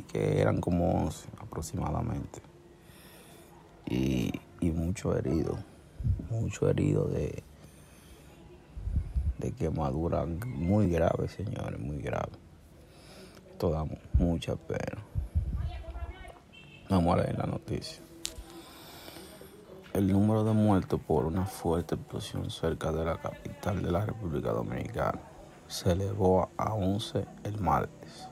que eran como 11 aproximadamente. Y, y mucho herido, mucho herido de, de quemadura muy grave, señores, muy grave. Esto da mucha pena. Vamos a leer la noticia. El número de muertos por una fuerte explosión cerca de la capital de la República Dominicana se elevó a 11 el martes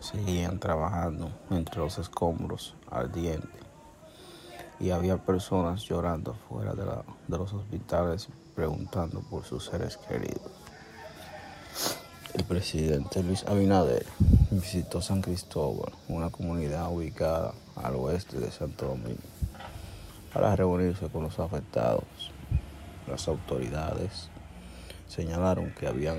seguían trabajando entre los escombros ardientes y había personas llorando fuera de, los hospitales preguntando por sus seres queridos. El presidente Luis Abinader visitó San Cristóbal, una comunidad ubicada al oeste de Santo Domingo, para reunirse con los afectados. Las autoridades señalaron que habían